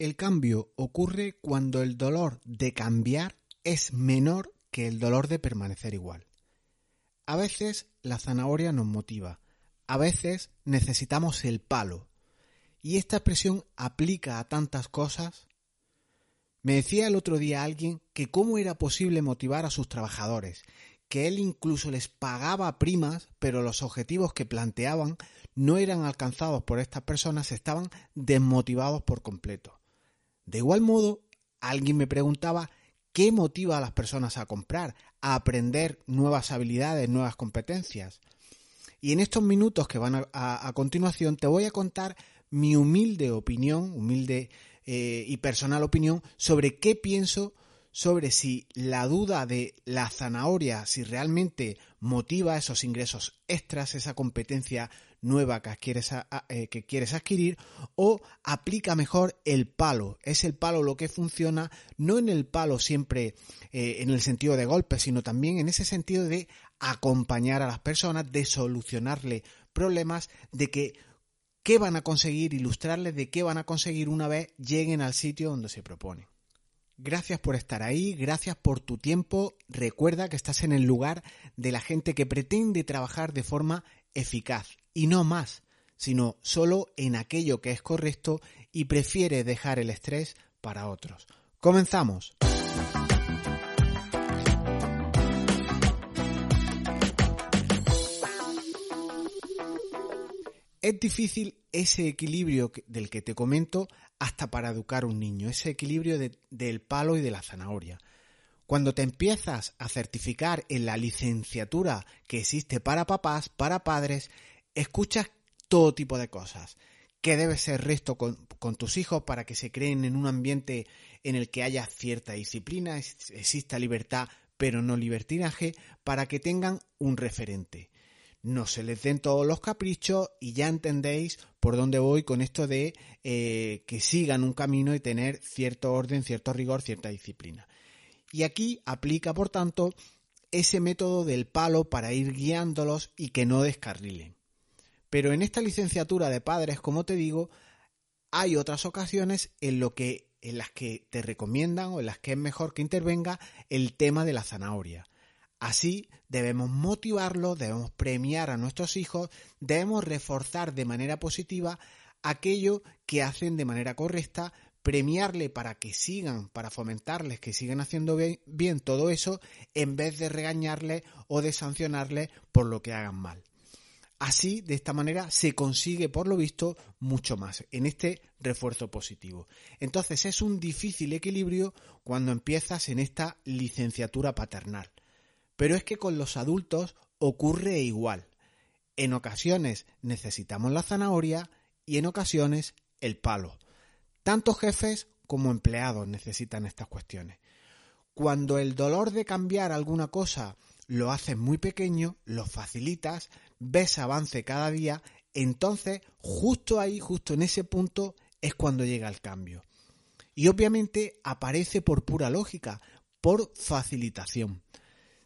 El cambio ocurre cuando el dolor de cambiar es menor que el dolor de permanecer igual. A veces la zanahoria nos motiva, a veces necesitamos el palo. Y esta expresión aplica a tantas cosas. Me decía el otro día alguien que cómo era posible motivar a sus trabajadores, que él incluso les pagaba primas, pero los objetivos que planteaban no eran alcanzados por estas personas, estaban desmotivados por completo. De igual modo, alguien me preguntaba qué motiva a las personas a comprar, a aprender nuevas habilidades, nuevas competencias. Y en estos minutos que van a, continuación te voy a contar mi humilde opinión, humilde eh, y personal opinión sobre qué pienso sobre si la duda de la zanahoria, si realmente motiva esos ingresos extras, esa competencia nueva que quieres, eh, que quieres adquirir, o aplica mejor el palo. Es el palo lo que funciona, no en el palo siempre eh, en el sentido de golpe, sino también en ese sentido de acompañar a las personas, de solucionarle problemas, de que qué van a conseguir, ilustrarles de qué van a conseguir una vez lleguen al sitio donde se propone. Gracias por estar ahí, gracias por tu tiempo. Recuerda que estás en el lugar de la gente que pretende trabajar de forma eficaz y no más, sino solo en aquello que es correcto y prefiere dejar el estrés para otros. Comenzamos. Es difícil ese equilibrio del que te comento hasta para educar a un niño, ese equilibrio del palo y de la zanahoria. Cuando te empiezas a certificar en la licenciatura que existe para papás, para padres, escuchas todo tipo de cosas. Que debe ser resto con, con, tus hijos para que se creen en un ambiente en el que haya cierta disciplina, exista libertad, pero no libertinaje, para que tengan un referente no se les den todos los caprichos y ya entendéis por dónde voy con esto de eh, que sigan un camino y tener cierto orden, cierto rigor, cierta disciplina. Y aquí aplica, por tanto, ese método del palo para ir guiándolos y que no descarrilen. Pero en esta licenciatura de padres, como te digo, hay otras ocasiones en lo que en las que te recomiendan o en las que es mejor que intervenga el tema de la zanahoria. Así debemos motivarlos, debemos premiar a nuestros hijos, debemos reforzar de manera positiva aquello que hacen de manera correcta, premiarle para que sigan, para fomentarles que sigan haciendo bien, todo eso, en vez de regañarles o de sancionarles por lo que hagan mal. Así, de esta manera, se consigue, por lo visto, mucho más en este refuerzo positivo. Entonces, es un difícil equilibrio cuando empiezas en esta licenciatura paternal. Pero es que con los adultos ocurre igual. En ocasiones necesitamos la zanahoria y en ocasiones el palo. Tanto jefes como empleados necesitan estas cuestiones. Cuando el dolor de cambiar alguna cosa lo haces muy pequeño, lo facilitas, ves avance cada día, entonces justo ahí, justo en ese punto es cuando llega el cambio. Y obviamente aparece por pura lógica, por facilitación.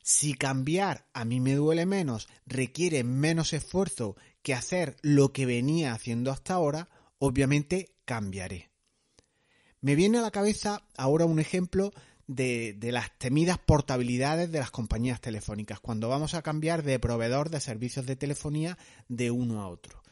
Si cambiar a mí me duele menos, requiere menos esfuerzo que hacer lo que venía haciendo hasta ahora, obviamente cambiaré. Me viene a la cabeza ahora un ejemplo de, las temidas portabilidades de las compañías telefónicas, cuando vamos a cambiar de proveedor de servicios de telefonía de uno a otro.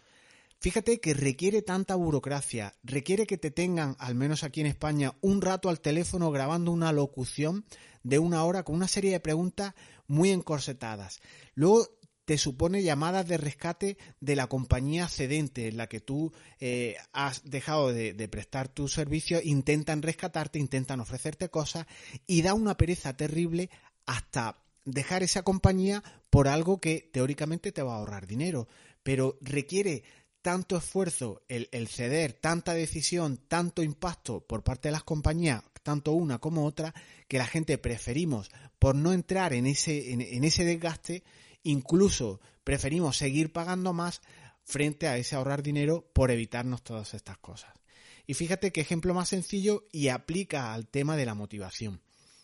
Fíjate que requiere tanta burocracia, requiere que te tengan, al menos aquí en España, un rato al teléfono grabando una locución de una hora con una serie de preguntas muy encorsetadas. Luego te supone llamadas de rescate de la compañía cedente en la que tú eh, has dejado de, de, prestar tu servicio, intentan rescatarte, intentan ofrecerte cosas y da una pereza terrible hasta dejar esa compañía por algo que teóricamente te va a ahorrar dinero, pero requiere tanto esfuerzo el, ceder, tanta decisión, tanto impacto por parte de las compañías, tanto una como otra, que la gente preferimos, por no entrar en ese, en, ese desgaste, incluso preferimos seguir pagando más frente a ese ahorrar dinero por evitarnos todas estas cosas. Y fíjate qué ejemplo más sencillo y aplica al tema de la motivación.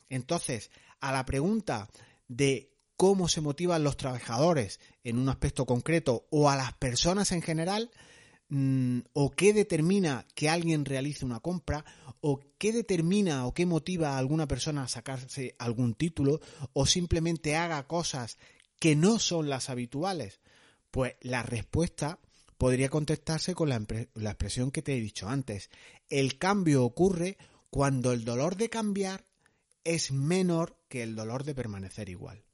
Entonces, a la pregunta de cómo se motivan los trabajadores en un aspecto concreto o a las personas en general, mm, o qué determina que alguien realice una compra o qué determina o qué motiva a alguna persona a sacarse algún título o simplemente haga cosas que no son las habituales? Pues la respuesta podría contestarse con la, la expresión que te he dicho antes. El cambio ocurre cuando el dolor de cambiar es menor que el dolor de permanecer igual.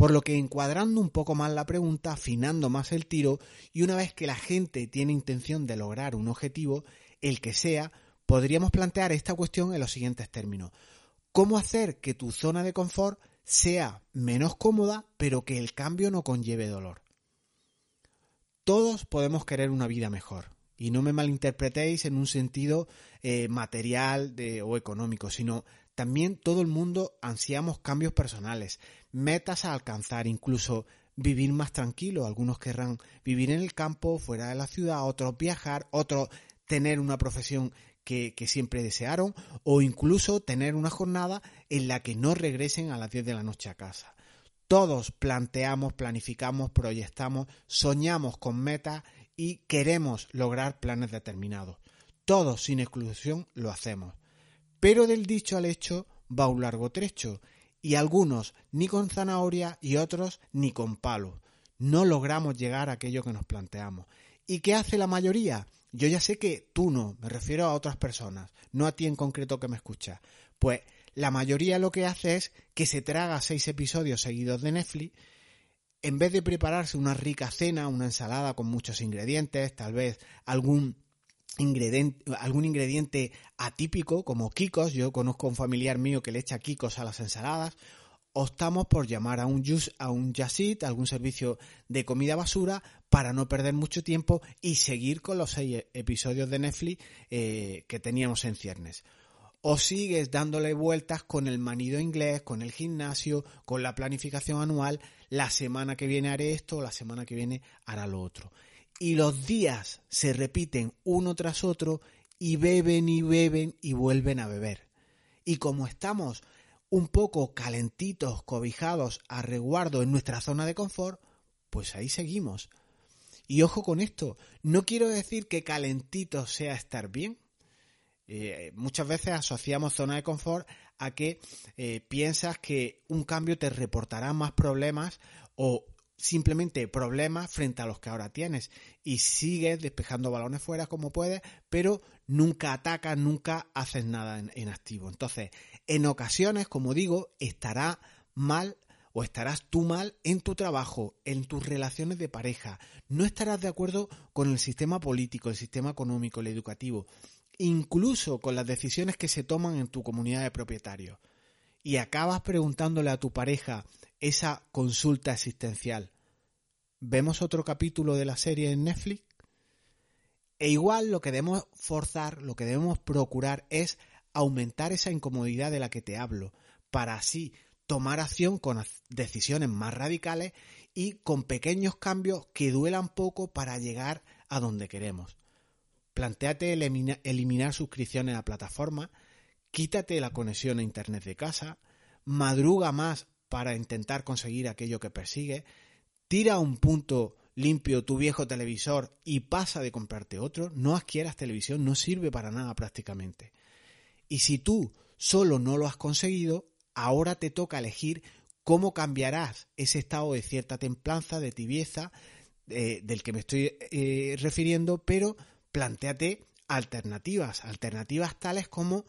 Por lo que encuadrando un poco más la pregunta, afinando más el tiro, y una vez que la gente tiene intención de lograr un objetivo, el que sea, podríamos plantear esta cuestión en los siguientes términos. ¿Cómo hacer que tu zona de confort sea menos cómoda, pero que el cambio no conlleve dolor? Todos podemos querer una vida mejor, y no me malinterpretéis en un sentido eh, material o económico, sino también todo el mundo ansiamos cambios personales, metas a alcanzar, incluso vivir más tranquilo. Algunos querrán vivir en el campo, fuera de la ciudad, otros viajar, otros tener una profesión que, que, siempre desearon o incluso tener una jornada en la que no regresen a las 10 de la noche a casa. Todos planteamos, planificamos, proyectamos, soñamos con metas y queremos lograr planes determinados. Todos, sin exclusión, lo hacemos. Pero del dicho al hecho va un largo trecho, y algunos ni con zanahoria y otros ni con palo. No logramos llegar a aquello que nos planteamos. ¿Y qué hace la mayoría? Yo ya sé que tú no, me refiero a otras personas, no a ti en concreto que me escuchas. Pues la mayoría lo que hace es que se traga seis episodios seguidos de Netflix en vez de prepararse una rica cena, una ensalada con muchos ingredientes, tal vez algún ingrediente, algún ingrediente atípico como kikos, yo conozco a un familiar mío que le echa kikos a las ensaladas, optamos por llamar a un just, a un Jasit, algún servicio de comida basura, para no perder mucho tiempo y seguir con los seis episodios de Netflix eh, que teníamos en ciernes. O sigues dándole vueltas con el manido inglés, con el gimnasio, con la planificación anual, la semana que viene haré esto, la semana que viene hará lo otro. Y los días se repiten uno tras otro y beben y beben y vuelven a beber. Y como estamos un poco calentitos, cobijados a resguardo en nuestra zona de confort, pues ahí seguimos. Y ojo con esto, no quiero decir que calentito sea estar bien, eh, muchas veces asociamos zona de confort a que eh, piensas que un cambio te reportará más problemas o simplemente problemas frente a los que ahora tienes y sigues despejando balones fuera como puedes, pero nunca atacas, nunca haces nada en, activo. Entonces, en ocasiones, como digo, estará mal o estarás tú mal en tu trabajo, en tus relaciones de pareja, no estarás de acuerdo con el sistema político, el sistema económico, el educativo, incluso con las decisiones que se toman en tu comunidad de propietarios. Y acabas preguntándole a tu pareja esa consulta existencial. ¿Vemos otro capítulo de la serie en Netflix? E igual lo que debemos forzar, lo que debemos procurar es aumentar esa incomodidad de la que te hablo, para así tomar acción con decisiones más radicales y con pequeños cambios que duelan poco para llegar a donde queremos. Plantéate eliminar suscripciones a plataformas, quítate la conexión a Internet de casa, madruga más para intentar conseguir aquello que persigue, tira a un punto limpio tu viejo televisor y pasa de comprarte otro, no adquieras televisión, no sirve para nada prácticamente. Y si tú solo no lo has conseguido, ahora te toca elegir cómo cambiarás ese estado de cierta templanza, de tibieza, del que me estoy eh, refiriendo, pero planteate alternativas, alternativas tales como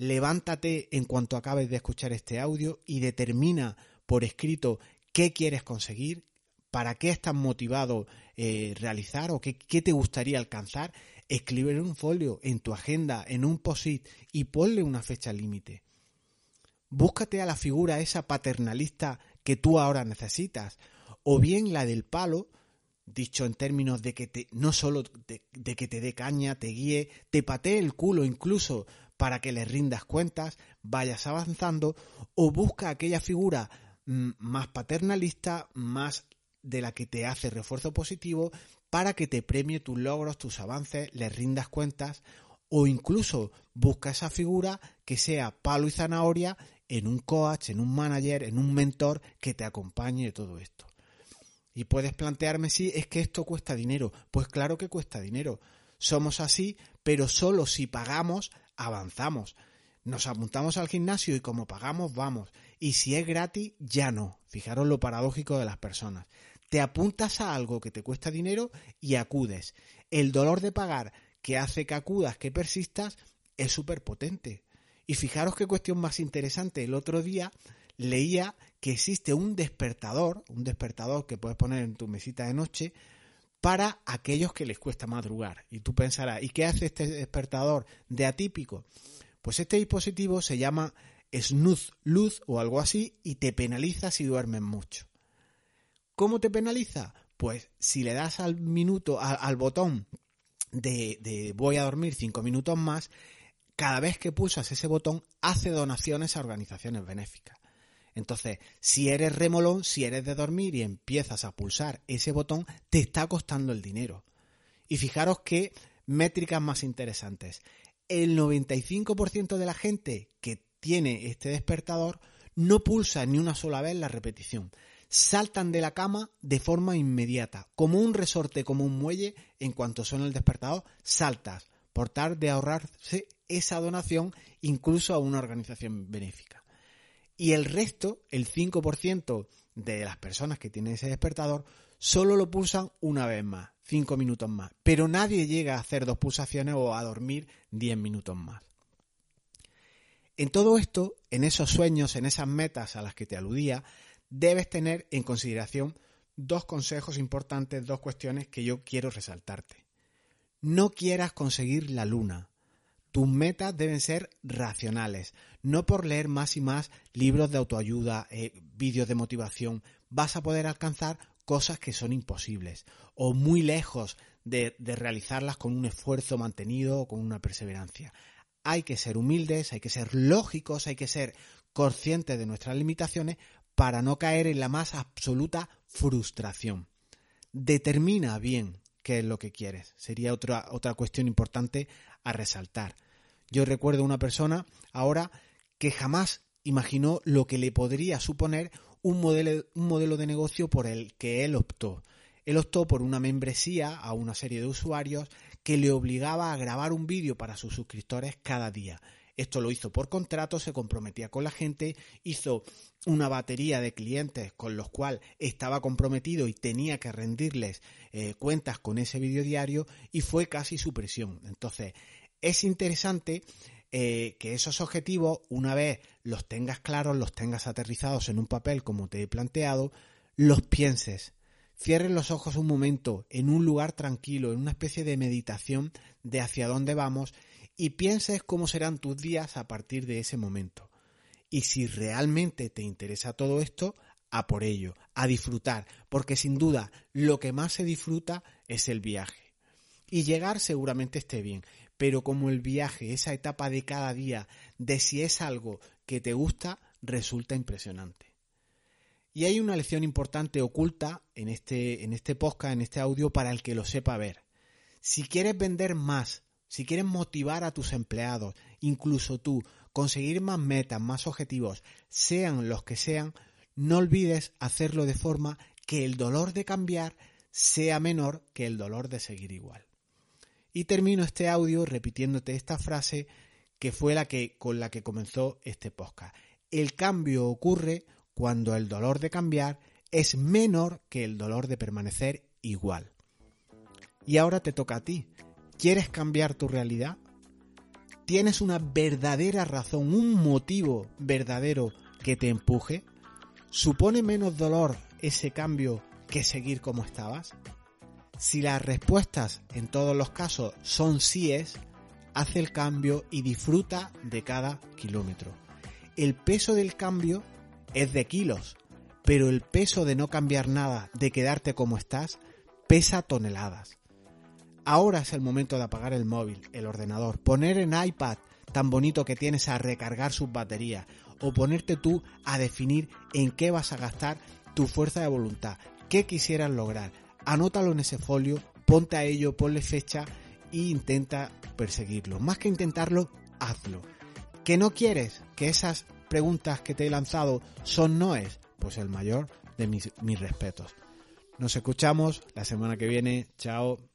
levántate en cuanto acabes de escuchar este audio y determina por escrito qué quieres conseguir, para qué estás motivado eh, realizar o qué, te gustaría alcanzar, escribe en un folio, en tu agenda, en un post-it y ponle una fecha límite. Búscate a la figura esa paternalista que tú ahora necesitas, o bien la del palo, dicho en términos de que te, no solo de, que te dé caña, te guíe, te patee el culo incluso para que le rindas cuentas, vayas avanzando, o busca aquella figura mm, más paternalista, más de la que te hace refuerzo positivo, para que te premie tus logros, tus avances, le rindas cuentas, o incluso busca esa figura que sea palo y zanahoria en un coach, en un manager, en un mentor que te acompañe todo esto. Y puedes plantearme si es que esto cuesta dinero. Pues claro que cuesta dinero. Somos así, pero solo si pagamos, avanzamos. Nos apuntamos al gimnasio y como pagamos, vamos. Y si es gratis, ya no. Fijaros lo paradójico de las personas. Te apuntas a algo que te cuesta dinero y acudes. El dolor de pagar que hace que acudas, que persistas, es súper potente. Y fijaros qué cuestión más interesante. El otro día leía que existe un despertador, un despertador que puedes poner en tu mesita de noche para aquellos que les cuesta madrugar. Y tú pensarás, ¿y qué hace este despertador de atípico? Pues este dispositivo se llama snooze luz o algo así y te penaliza si duermes mucho. ¿Cómo te penaliza? Pues si le das al minuto, al, botón de, de voy a dormir cinco minutos más, cada vez que pulsas ese botón hace donaciones a organizaciones benéficas. Entonces, si eres remolón, si eres de dormir y empiezas a pulsar ese botón, te está costando el dinero. Y fijaros qué métricas más interesantes. El 95% de la gente que tiene este despertador no pulsa ni una sola vez la repetición. Saltan de la cama de forma inmediata, como un resorte, como un muelle, en cuanto suena el despertador, saltas, por tal de ahorrarse esa donación incluso a una organización benéfica. Y el resto, el 5% de las personas que tienen ese despertador, solo lo pulsan una vez más, 5 minutos más. Pero nadie llega a hacer dos pulsaciones o a dormir 10 minutos más. En todo esto, en esos sueños, en esas metas a las que te aludía, debes tener en consideración dos consejos importantes, dos cuestiones que yo quiero resaltarte. No quieras conseguir la luna, tus metas deben ser racionales, no por leer más y más libros de autoayuda, eh, vídeos de motivación, vas a poder alcanzar cosas que son imposibles o muy lejos de, de realizarlas con un esfuerzo mantenido o con una perseverancia. Hay que ser humildes, hay que ser lógicos, hay que ser conscientes de nuestras limitaciones para no caer en la más absoluta frustración. Determina bien qué es lo que quieres. Sería otra, otra cuestión importante a resaltar. Yo recuerdo una persona ahora que jamás imaginó lo que le podría suponer un modelo, un modelo de negocio por el que él optó. Él optó por una membresía a una serie de usuarios que le obligaba a grabar un vídeo para sus suscriptores cada día. Esto lo hizo por contrato, se comprometía con la gente, hizo una batería de clientes con los cuales estaba comprometido y tenía que rendirles eh, cuentas con ese vídeo diario y fue casi su presión. Entonces, es interesante eh, que esos objetivos, una vez los tengas claros, los tengas aterrizados en un papel como te he planteado, los pienses. Cierres los ojos un momento en un lugar tranquilo, en una especie de meditación de hacia dónde vamos y pienses cómo serán tus días a partir de ese momento. Y si realmente te interesa todo esto, a por ello, a disfrutar, porque sin duda lo que más se disfruta es el viaje. Y llegar seguramente esté bien, pero como el viaje, esa etapa de cada día, de si es algo que te gusta, resulta impresionante. Y hay una lección importante oculta en este, en este podcast, en este audio, para el que lo sepa ver. Si quieres vender más, si quieres motivar a tus empleados, incluso tú, conseguir más metas, más objetivos, sean los que sean, no olvides hacerlo de forma que el dolor de cambiar sea menor que el dolor de seguir igual. Y termino este audio repitiéndote esta frase que fue la que con la que comenzó este podcast. El cambio ocurre cuando el dolor de cambiar es menor que el dolor de permanecer igual. Y ahora te toca a ti. ¿Quieres cambiar tu realidad? ¿Tienes una verdadera razón, un motivo verdadero que te empuje? ¿Supone menos dolor ese cambio que seguir como estabas? Si las respuestas en todos los casos son síes, hace el cambio y disfruta de cada kilómetro. El peso del cambio es de kilos, pero el peso de no cambiar nada, de quedarte como estás, pesa toneladas. Ahora es el momento de apagar el móvil, el ordenador, poner en iPad tan bonito que tienes a recargar sus baterías o ponerte tú a definir en qué vas a gastar tu fuerza de voluntad, qué quisieras lograr, anótalo en ese folio, ponte a ello, ponle fecha e intenta perseguirlo. Más que intentarlo, hazlo. ¿Que no quieres que esas preguntas que te he lanzado son noes? Pues el mayor de mis, mis respetos. Nos escuchamos la semana que viene. Chao.